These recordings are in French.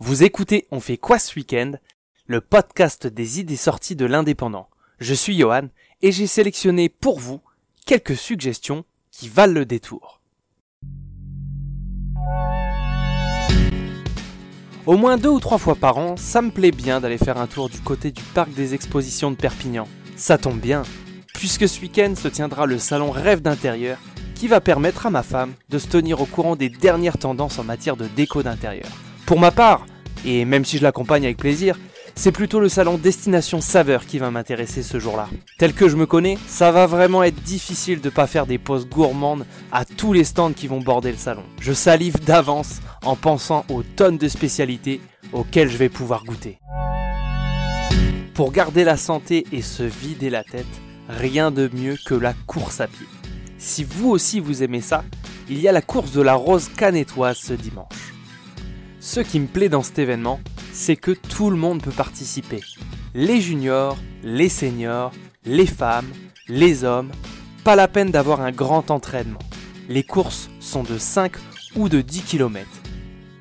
Vous écoutez On fait quoi ce week-end? Le podcast des idées sorties de l'indépendant. Je suis Johan et j'ai sélectionné pour vous quelques suggestions qui valent le détour. Au moins deux ou trois fois par an, ça me plaît bien d'aller faire un tour du côté du parc des expositions de Perpignan. Ça tombe bien, puisque ce week-end se tiendra le salon Rêve d'intérieur qui va permettre à ma femme de se tenir au courant des dernières tendances en matière de déco d'intérieur. Pour ma part, et même si je l'accompagne avec plaisir, c'est plutôt le salon Destination Saveur qui va m'intéresser ce jour-là. Tel que je me connais, ça va vraiment être difficile de pas faire des pauses gourmandes à tous les stands qui vont border le salon. Je salive d'avance en pensant aux tonnes de spécialités auxquelles je vais pouvoir goûter. Pour garder la santé et se vider la tête, rien de mieux que la course à pied. Si vous aussi vous aimez ça, il y a la course de la rose canétoise ce dimanche. Ce qui me plaît dans cet événement, c'est que tout le monde peut participer. Les juniors, les seniors, les femmes, les hommes, pas la peine d'avoir un grand entraînement. Les courses sont de 5 ou de 10 km.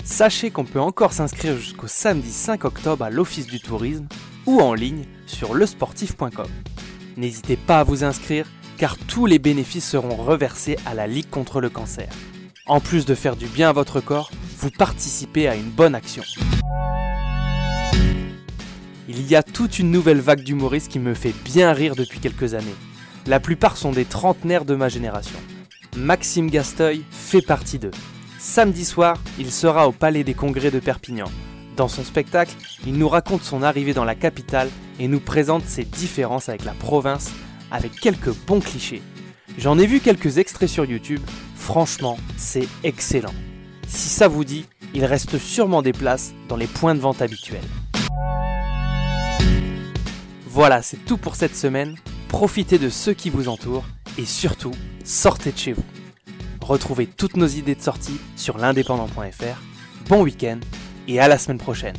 Sachez qu'on peut encore s'inscrire jusqu'au samedi 5 octobre à l'Office du tourisme ou en ligne sur lesportif.com. N'hésitez pas à vous inscrire car tous les bénéfices seront reversés à la Ligue contre le cancer. En plus de faire du bien à votre corps, vous participez à une bonne action. Il y a toute une nouvelle vague d'humoristes qui me fait bien rire depuis quelques années. La plupart sont des trentenaires de ma génération. Maxime Gasteuil fait partie d'eux. Samedi soir, il sera au Palais des Congrès de Perpignan. Dans son spectacle, il nous raconte son arrivée dans la capitale et nous présente ses différences avec la province avec quelques bons clichés. J'en ai vu quelques extraits sur YouTube, franchement, c'est excellent. Si ça vous dit, il reste sûrement des places dans les points de vente habituels. Voilà, c'est tout pour cette semaine. Profitez de ceux qui vous entourent et surtout, sortez de chez vous. Retrouvez toutes nos idées de sortie sur l'indépendant.fr. Bon week-end et à la semaine prochaine.